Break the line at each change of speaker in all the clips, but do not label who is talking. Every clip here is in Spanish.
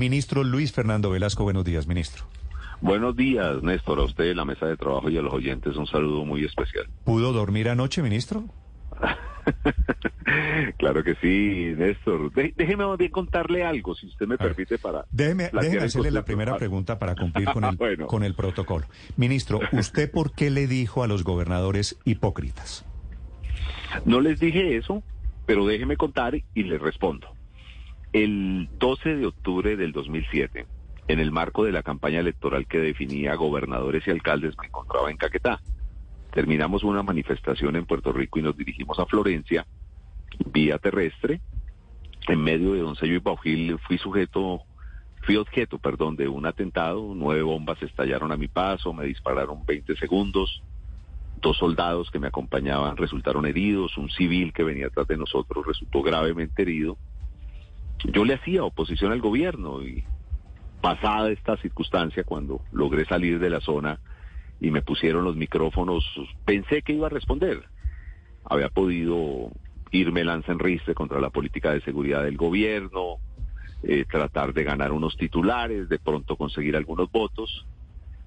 Ministro Luis Fernando Velasco, buenos días, ministro.
Buenos días, Néstor, a usted, la mesa de trabajo y a los oyentes un saludo muy especial.
¿Pudo dormir anoche, ministro?
claro que sí, Néstor. De- déjeme bien contarle algo, si usted me permite, para...
Déjeme, déjeme hacerle la primera pregunta para cumplir con el,
Bueno.
con el protocolo. Ministro, ¿usted por qué le dijo a los gobernadores hipócritas?
No les dije eso, pero déjeme contar y les respondo. El 12 de octubre del 2007, en el marco de la campaña electoral que definía gobernadores y alcaldes, me encontraba en Caquetá. Terminamos una manifestación en Puerto Rico y nos dirigimos a Florencia, vía terrestre. En medio de Don Sello y Baujil fui sujeto, fui objeto, perdón, de un atentado. Nueve bombas estallaron a mi paso, me dispararon 20 segundos. Dos soldados que me acompañaban resultaron heridos, un civil que venía atrás de nosotros resultó gravemente herido. Yo le hacía oposición al gobierno y pasada esta circunstancia, cuando logré salir de la zona y me pusieron los micrófonos, pensé que iba a responder. Había podido irme lanza en ristre contra la política de seguridad del gobierno, eh, tratar de ganar unos titulares, de pronto conseguir algunos votos,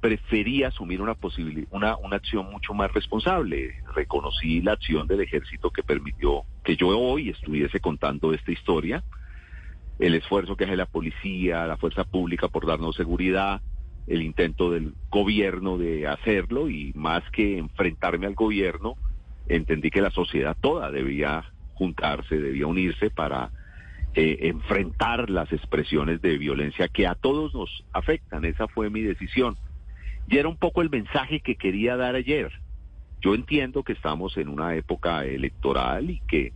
Preferí asumir una posibilidad, una, una acción mucho más responsable. Reconocí la acción del ejército que permitió que yo hoy estuviese contando esta historia, el esfuerzo que hace la policía, la fuerza pública por darnos seguridad, el intento del gobierno de hacerlo y más que enfrentarme al gobierno, entendí que la sociedad toda debía juntarse, debía unirse para eh, enfrentar las expresiones de violencia que a todos nos afectan. Esa fue mi decisión. Y era un poco el mensaje que quería dar ayer. Yo entiendo que estamos en una época electoral y que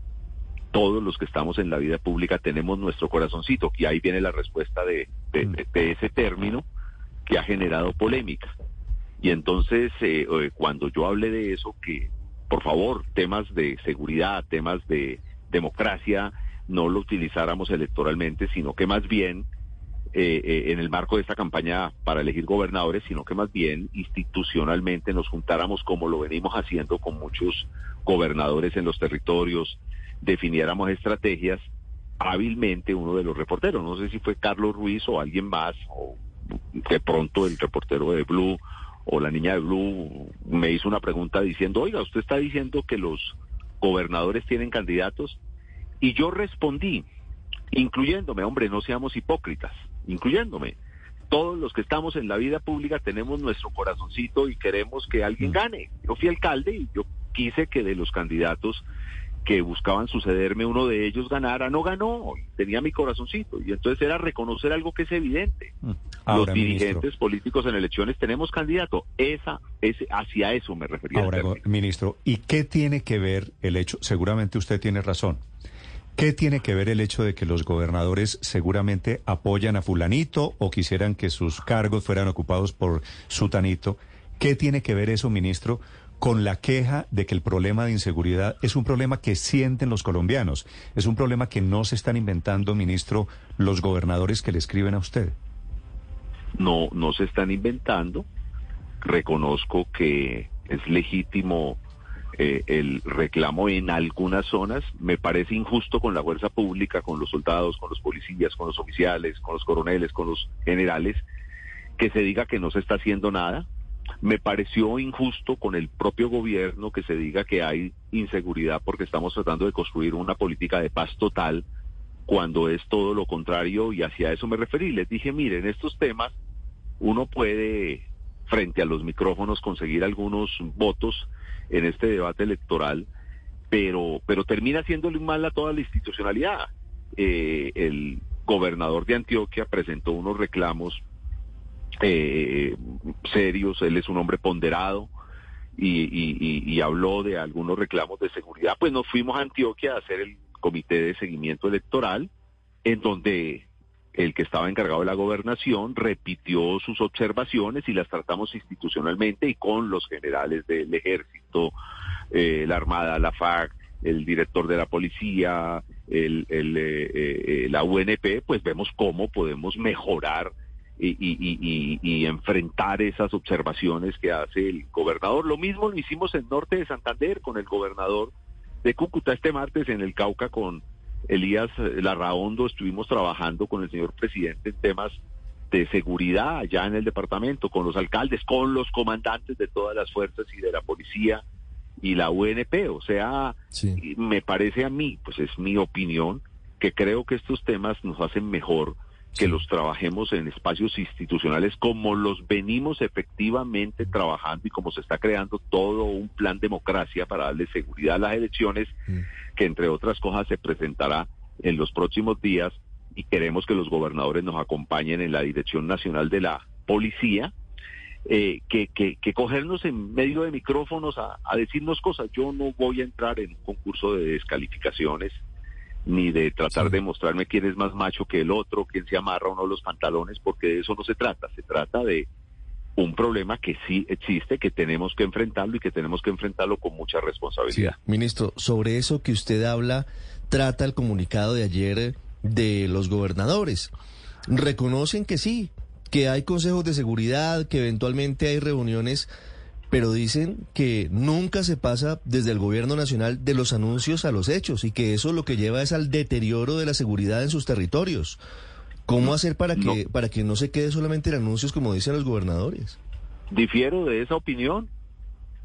todos los que estamos en la vida pública tenemos nuestro corazoncito, y ahí viene la respuesta de, de- de- de ese término que ha generado polémica. Y entonces, eh, eh, cuando yo hablé de eso, que por favor, temas de seguridad, temas de democracia, no lo utilizáramos electoralmente, sino que más bien eh, eh, en el marco de esta campaña para elegir gobernadores, sino que más bien institucionalmente nos juntáramos como lo venimos haciendo con muchos gobernadores en los territorios, definiéramos estrategias hábilmente uno de los reporteros, no sé si fue Carlos Ruiz o alguien más, o de pronto el reportero de Blue o la niña de Blue me hizo una pregunta diciendo, oiga, usted está diciendo que los gobernadores tienen candidatos y yo respondí, incluyéndome, hombre, no seamos hipócritas, incluyéndome. Todos los que estamos en la vida pública tenemos nuestro corazoncito y queremos que alguien gane. Yo fui alcalde y yo quise que de los candidatos que buscaban sucederme uno de ellos ganara, no ganó, tenía mi corazoncito. Y entonces era reconocer algo que es evidente.
Ahora,
los dirigentes
ministro.
políticos en elecciones tenemos candidato. Esa, ese, hacia eso me refería.
Ahora, ministro, ¿y qué tiene que ver el hecho? Seguramente usted tiene razón. ¿Qué tiene que ver el hecho de que los gobernadores seguramente apoyan a fulanito o quisieran que sus cargos fueran ocupados por sutanito? ¿Qué tiene que ver eso, ministro, con la queja de que el problema de inseguridad es un problema que sienten los colombianos? Es un problema que no se están inventando, ministro, los gobernadores que le escriben a usted.
no, no se están inventando. Reconozco que es legítimo eh, el reclamo en algunas zonas. Me parece injusto con la fuerza pública, con los soldados, con los policías, con los oficiales, con los coroneles, con los generales, que se diga que no se está haciendo nada. Me pareció injusto con el propio gobierno que se diga que hay inseguridad porque estamos tratando de construir una política de paz total cuando es todo lo contrario y hacia eso me referí. Les dije, miren, estos temas uno puede frente a los micrófonos conseguir algunos votos en este debate electoral, pero, pero termina haciéndole mal a toda la institucionalidad. Eh, el gobernador de Antioquia presentó unos reclamos eh, serios, él es un hombre ponderado y, y, habló de algunos reclamos de seguridad. Pues nos fuimos a Antioquia a hacer el comité de seguimiento electoral, en donde el que estaba encargado de la gobernación repitió sus observaciones y las tratamos institucionalmente y con los generales del ejército, eh, la Armada, la FAC, el director de la policía, el, eh, eh, la UNP, pues vemos cómo podemos mejorar y, y, y, enfrentar esas observaciones que hace el gobernador. Lo mismo lo hicimos en Norte de Santander con el gobernador de Cúcuta este martes en el Cauca con Elías Larraondo. Estuvimos trabajando con el señor presidente en temas de seguridad allá en el departamento, con los alcaldes, con los comandantes de todas las fuerzas y de la policía y la UNP. O sea, me parece a mí, pues es mi opinión, que creo que estos temas nos hacen mejor que los trabajemos en espacios institucionales como los venimos efectivamente trabajando y como se está creando todo un plan democracia para darle seguridad a las elecciones, mm. que entre otras cosas se presentará en los próximos días y queremos que los gobernadores nos acompañen en la Dirección Nacional de la Policía, eh, que, que, que, cogernos en medio de micrófonos a, a decirnos cosas. Yo no voy a entrar en un concurso de descalificaciones ni de tratar de mostrarme quién es más macho que el otro, quién se amarra o no los pantalones, porque de eso no se trata, se trata de un problema que sí existe, que tenemos que enfrentarlo y que tenemos que enfrentarlo con mucha responsabilidad.
ministro, sobre eso que usted habla, trata el comunicado de ayer de los gobernadores. Reconocen que sí, que hay consejos de seguridad, que eventualmente hay reuniones pero dicen que nunca se pasa desde el gobierno nacional de los anuncios a los hechos y que eso lo que lleva es al deterioro de la seguridad en sus territorios. ¿Cómo hacer para que, para que no se quede solamente en anuncios como dicen los gobernadores?
Difiero de esa opinión.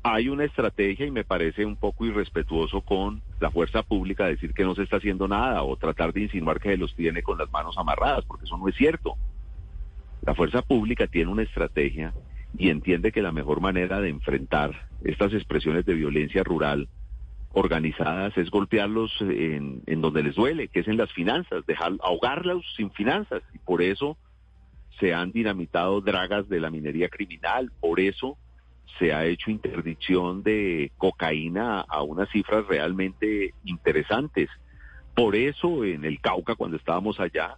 Hay una estrategia y me parece un poco irrespetuoso con la fuerza pública decir que no se está haciendo nada o tratar de insinuar que se los tiene con las manos amarradas, porque eso no es cierto. La fuerza pública tiene una estrategia y entiende que la mejor manera de enfrentar estas expresiones de violencia rural organizadas es golpearlos en, donde les duele, que es en las finanzas, dejar ahogarlos sin finanzas. Y por eso se han dinamitado dragas de la minería criminal, por eso se ha hecho interdicción de cocaína a unas cifras realmente interesantes. Por eso en el Cauca, cuando estábamos allá,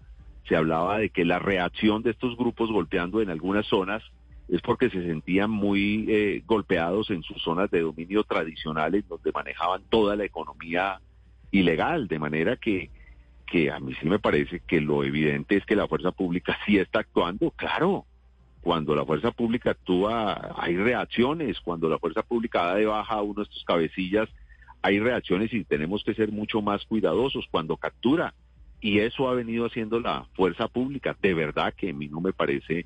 se hablaba de que la reacción de estos grupos golpeando en algunas zonas es porque se sentían muy eh, golpeados en sus zonas de dominio tradicionales donde manejaban toda la economía ilegal, de manera que, que a mí sí me parece que lo evidente es que la fuerza pública sí está actuando, claro. Cuando la fuerza pública actúa, hay reacciones. Cuando la fuerza pública da de baja a uno de estos cabecillas, hay reacciones y tenemos que ser mucho más cuidadosos cuando captura. Y eso ha venido haciendo la fuerza pública. De verdad que a mí no me parece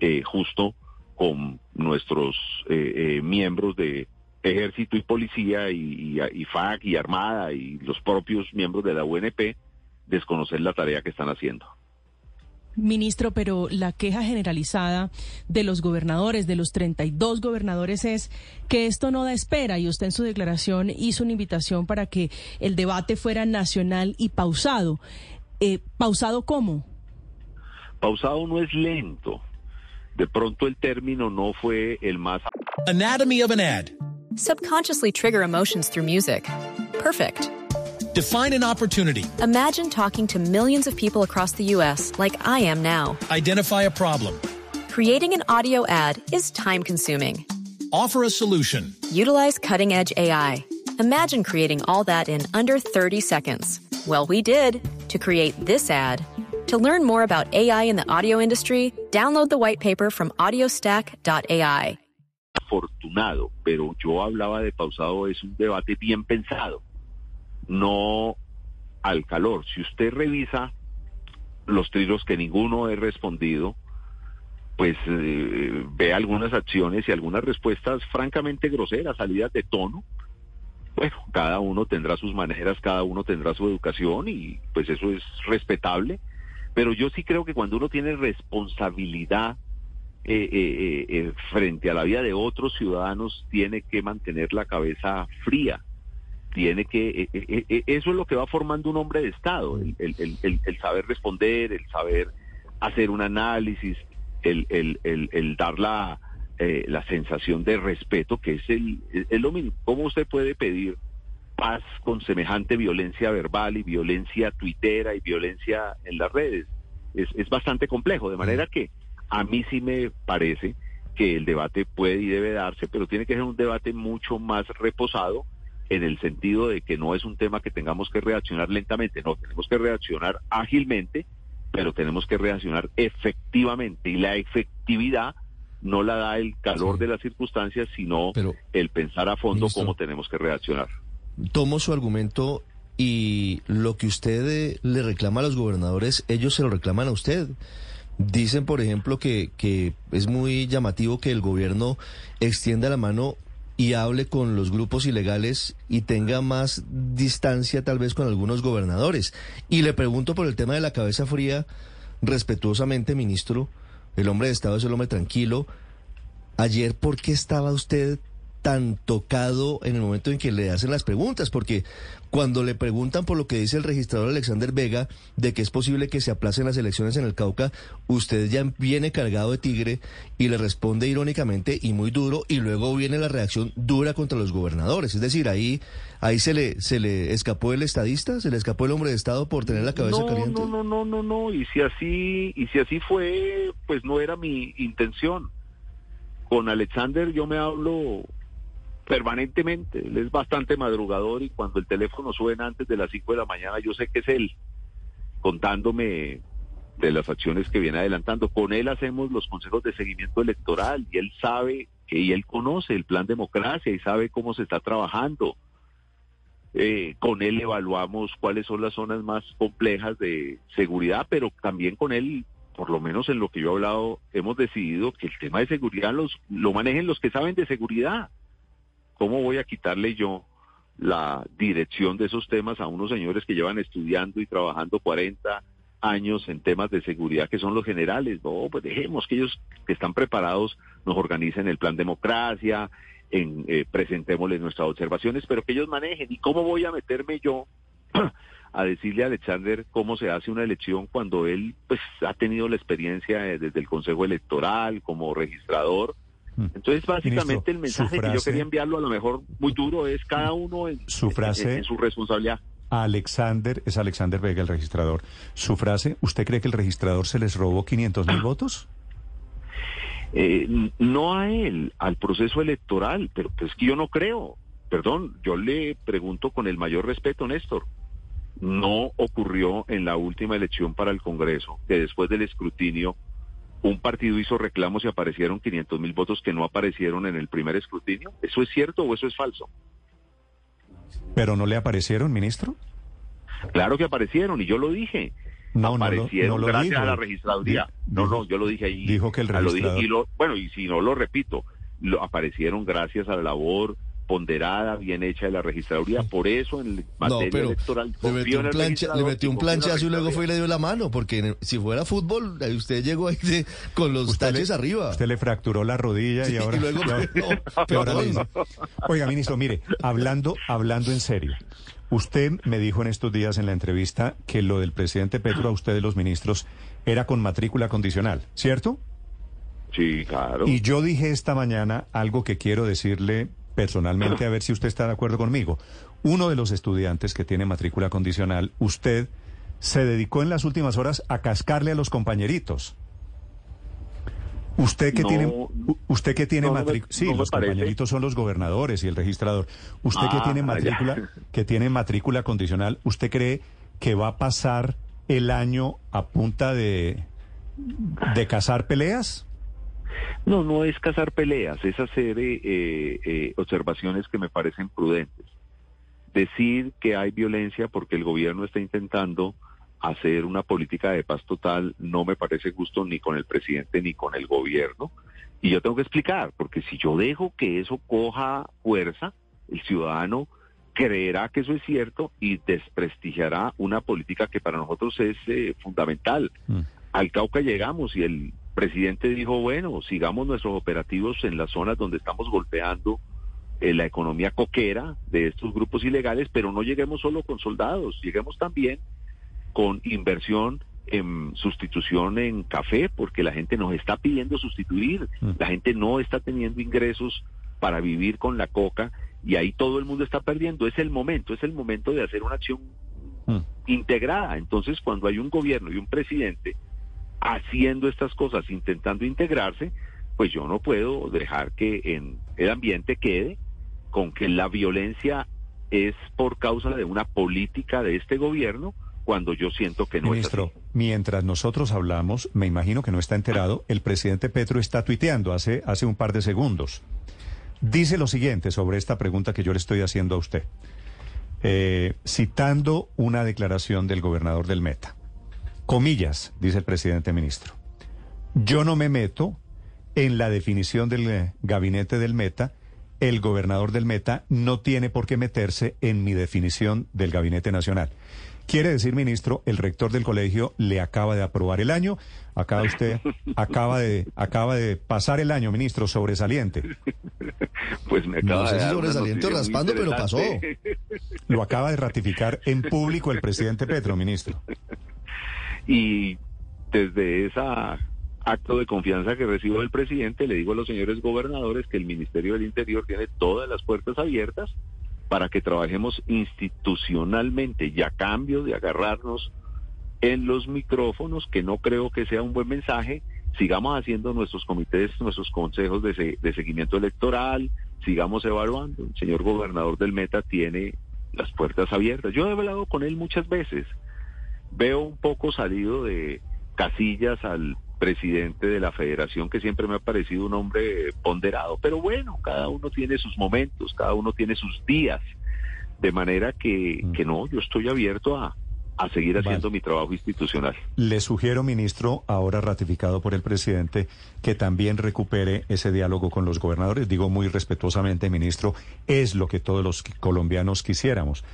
eh, justo con nuestros eh, eh, miembros de ejército y policía y, y, FAC y Armada y los propios miembros de la UNP desconocer la tarea que están haciendo.
Ministro, pero la queja generalizada de los gobernadores, de los 32 gobernadores, es que esto no da espera y usted en su declaración hizo una invitación para que el debate fuera nacional y pausado. Eh, ¿Pausado cómo?
Pausado no es lento, de pronto el término no fue el más.
Anatomy of an ad.
Subconsciously trigger emotions through music. Perfect.
Define an opportunity.
Imagine talking to millions of people across the U.S. like I am now.
Identify a problem.
Creating an audio ad is time consuming.
Offer a solution.
Utilize cutting edge AI. Imagine creating all that in under 30 seconds. Well, we did to create this ad. To learn more about AI in the audio industry, download the white paper from audiostack.ai.
Afortunado, pero yo hablaba de pausado, es un debate bien pensado, no al calor. Si usted revisa los trillos que ninguno he respondido, pues eh, ve algunas acciones y algunas respuestas francamente groseras, salidas de tono, bueno, cada uno tendrá sus maneras, cada uno tendrá su educación y pues eso es respetable, pero yo sí creo que cuando uno tiene responsabilidad eh, eh, eh, frente a la vida de otros ciudadanos, tiene que mantener la cabeza fría, tiene que, eso es lo que va formando un hombre de Estado, el, saber responder, el saber hacer un análisis, el, dar la, eh, la sensación de respeto, que es, el, es lo mismo. ¿Cómo usted puede pedir paz con semejante violencia verbal y violencia tuitera y violencia en las redes? Es, es bastante complejo, de manera que a mí sí me parece que el debate puede y debe darse, pero tiene que ser un debate mucho más reposado en el sentido de que no es un tema que tengamos que reaccionar lentamente, no, tenemos que reaccionar ágilmente pero tenemos que reaccionar efectivamente y la efectividad no la da el calor de las circunstancias, sino el pensar a fondo cómo tenemos que reaccionar.
Tomo su argumento y lo que usted eh, le reclama a los gobernadores, ellos se lo reclaman a usted. Dicen, por ejemplo, que, que es muy llamativo que el gobierno extienda la mano y hable con los grupos ilegales y tenga más distancia tal vez con algunos gobernadores. Y le pregunto por el tema de la cabeza fría, respetuosamente, ministro, el hombre de Estado es el hombre tranquilo. Ayer, ¿por qué estaba usted tan tocado en el momento en que le hacen las preguntas, porque cuando le preguntan por lo que dice el registrador Alexander Vega de que es posible que se aplacen las elecciones en el Cauca, usted ya viene cargado de tigre y le responde irónicamente y muy duro y luego viene la reacción dura contra los gobernadores. Es decir, ahí ahí se le se le escapó el estadista, se le escapó el hombre de Estado por tener la cabeza caliente.
No, no, no, no, no, y si así y si así fue, pues no era mi intención. Con Alexander yo me hablo permanentemente. Él es bastante madrugador y cuando el teléfono suena antes de las 5 de la mañana, yo sé que es él, contándome de las acciones que viene adelantando. Con él hacemos los consejos de seguimiento electoral y él sabe y él conoce el plan democracia y sabe cómo se está trabajando. Eh, con él evaluamos cuáles son las zonas más complejas de seguridad, pero también con él, por lo menos en lo que yo he hablado, hemos decidido que el tema de seguridad los, lo manejen los que saben de seguridad. ¿Cómo voy a quitarle yo la dirección de esos temas a unos señores que llevan estudiando y trabajando 40 años en temas de seguridad que son los generales? No, pues dejemos que ellos que están preparados nos organicen el plan democracia, en, eh, presentémosles nuestras observaciones, pero que ellos manejen. ¿Y cómo voy a meterme yo a decirle a Alexander cómo se hace una elección cuando él pues ha tenido la experiencia eh, desde el Consejo Electoral como registrador? Mm. Entonces, básicamente el mensaje que yo quería enviarlo, a lo mejor muy duro, es cada uno en
su, frase,
en, su responsabilidad.
Alexander, es Alexander Vega el registrador. Su frase, ¿usted cree que el registrador se les robó 500 mil votos?
Eh, no a él, al proceso electoral, pero pues que yo no creo. Perdón, yo le pregunto con el mayor respeto, Néstor. No ocurrió en la última elección para el Congreso, que después del escrutinio un partido hizo reclamos y aparecieron 500 mil votos que no aparecieron en el primer escrutinio. ¿Eso es cierto o eso es falso?
¿Pero no le aparecieron, ministro?
Claro que aparecieron y yo lo dije. No, aparecieron no lo, gracias a la registraduría. no, no, yo lo dije ahí.
Dijo que el registrador...
bueno, y si no lo repito, lo aparecieron gracias a la labor ponderada, bien hecha de la registraduría. Por eso en materia electoral
le metió, un, plancha, le metió un planchazo y luego fue y le dio la mano, porque si fuera fútbol, usted llegó ahí con los taches arriba.
Usted le fracturó la rodilla y ahora... luego, Oiga, ministro, mire, hablando, hablando en serio, usted me dijo en estos días en la entrevista que lo del presidente Petro a usted de los ministros era con matrícula condicional, ¿cierto?
Sí, claro.
Y yo dije esta mañana algo que quiero decirle personalmente a ver si usted está de acuerdo conmigo. Uno de los estudiantes que tiene matrícula condicional, usted se dedicó en las últimas horas a cascarle a los compañeritos. Usted que tiene, usted que tiene matrícula, sí, los compañeritos son los gobernadores y el registrador. Usted que tiene ah, matrícula, que tiene matrícula condicional, ¿usted cree que va a pasar el año a punta de de cazar peleas?
No, no es cazar peleas, es hacer eh, eh, observaciones que me parecen prudentes. Decir que hay violencia porque el gobierno está intentando hacer una política de paz total no me parece justo ni con el presidente ni con el gobierno. Y yo tengo que explicar, porque si yo dejo que eso coja fuerza, el ciudadano creerá que eso es cierto y desprestigiará una política que para nosotros es eh, fundamental.
Mm.
Al Cauca llegamos y el presidente dijo, bueno, sigamos nuestros operativos en las zonas donde estamos golpeando eh, la economía coquera de estos grupos ilegales, pero no lleguemos solo con soldados, lleguemos también con inversión en sustitución en café, porque la gente nos está pidiendo sustituir,
Mm.
la gente no está teniendo ingresos para vivir con la coca y ahí todo el mundo está perdiendo. Es el momento, es el momento de hacer una acción
Mm.
integrada. Entonces, cuando hay un gobierno y un presidente haciendo estas cosas, intentando integrarse, pues yo no puedo dejar que en el ambiente quede con que la violencia es por causa de una política de este gobierno, cuando yo siento que no
Ministro,
es así.
mientras nosotros hablamos, me imagino que no está enterado, el presidente Petro está tuiteando hace, hace un par de segundos. Dice lo siguiente sobre esta pregunta que yo le estoy haciendo a usted, Eh, citando una declaración del gobernador del Meta. Comillas, dice el presidente ministro. Yo no me meto en la definición del eh, gabinete del Meta. El gobernador del Meta no tiene por qué meterse en mi definición del gabinete nacional. Quiere decir, ministro, el rector del colegio le acaba de aprobar el año. Acaba usted, acaba de, acaba de pasar el año, ministro, sobresaliente.
Pues me
No
acaba
sé
de
si sobresaliente raspando, pero pasó.
Lo acaba de ratificar en público el presidente Petro, ministro.
Y desde esa acto de confianza que recibo del presidente, le digo a los señores gobernadores que el Ministerio del Interior tiene todas las puertas abiertas para que trabajemos institucionalmente y a cambio de agarrarnos en los micrófonos, que no creo que sea un buen mensaje, sigamos haciendo nuestros comités, nuestros consejos de, se- de seguimiento electoral, sigamos evaluando. El señor gobernador del Meta tiene las puertas abiertas. Yo he hablado con él muchas veces. Veo un poco salido de casillas al presidente de la federación, que siempre me ha parecido un hombre ponderado. Pero bueno, cada uno tiene sus momentos, cada uno tiene sus días. De manera que,
Mm.
que no, yo estoy abierto a, a seguir haciendo
Vale.
mi trabajo institucional.
Le sugiero, ministro, ahora ratificado por el presidente, que también recupere ese diálogo con los gobernadores. Digo muy respetuosamente, ministro, es lo que todos los colombianos quisiéramos,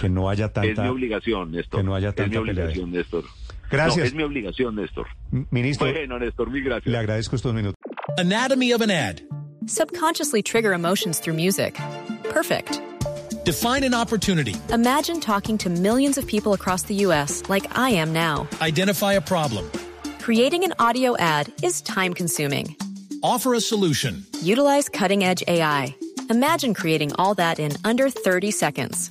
que no haya
Es mi obligación, Néstor.
que no haya
es mi
tanta
obligación, Néstor.
Gracias.
No, es mi obligación, Néstor.
Ministro,
Bueno, Néstor, mil gracias.
le agradezco estos minutos.
Anatomy of an ad.
Subconsciously trigger emotions through music. Perfect.
Define an opportunity.
Imagine talking to millions of people across the U.S. like I am now.
Identify a problem.
Creating an audio ad is time consuming.
Offer a solution.
Utilize cutting edge AI. Imagine creating all that in under 30 seconds.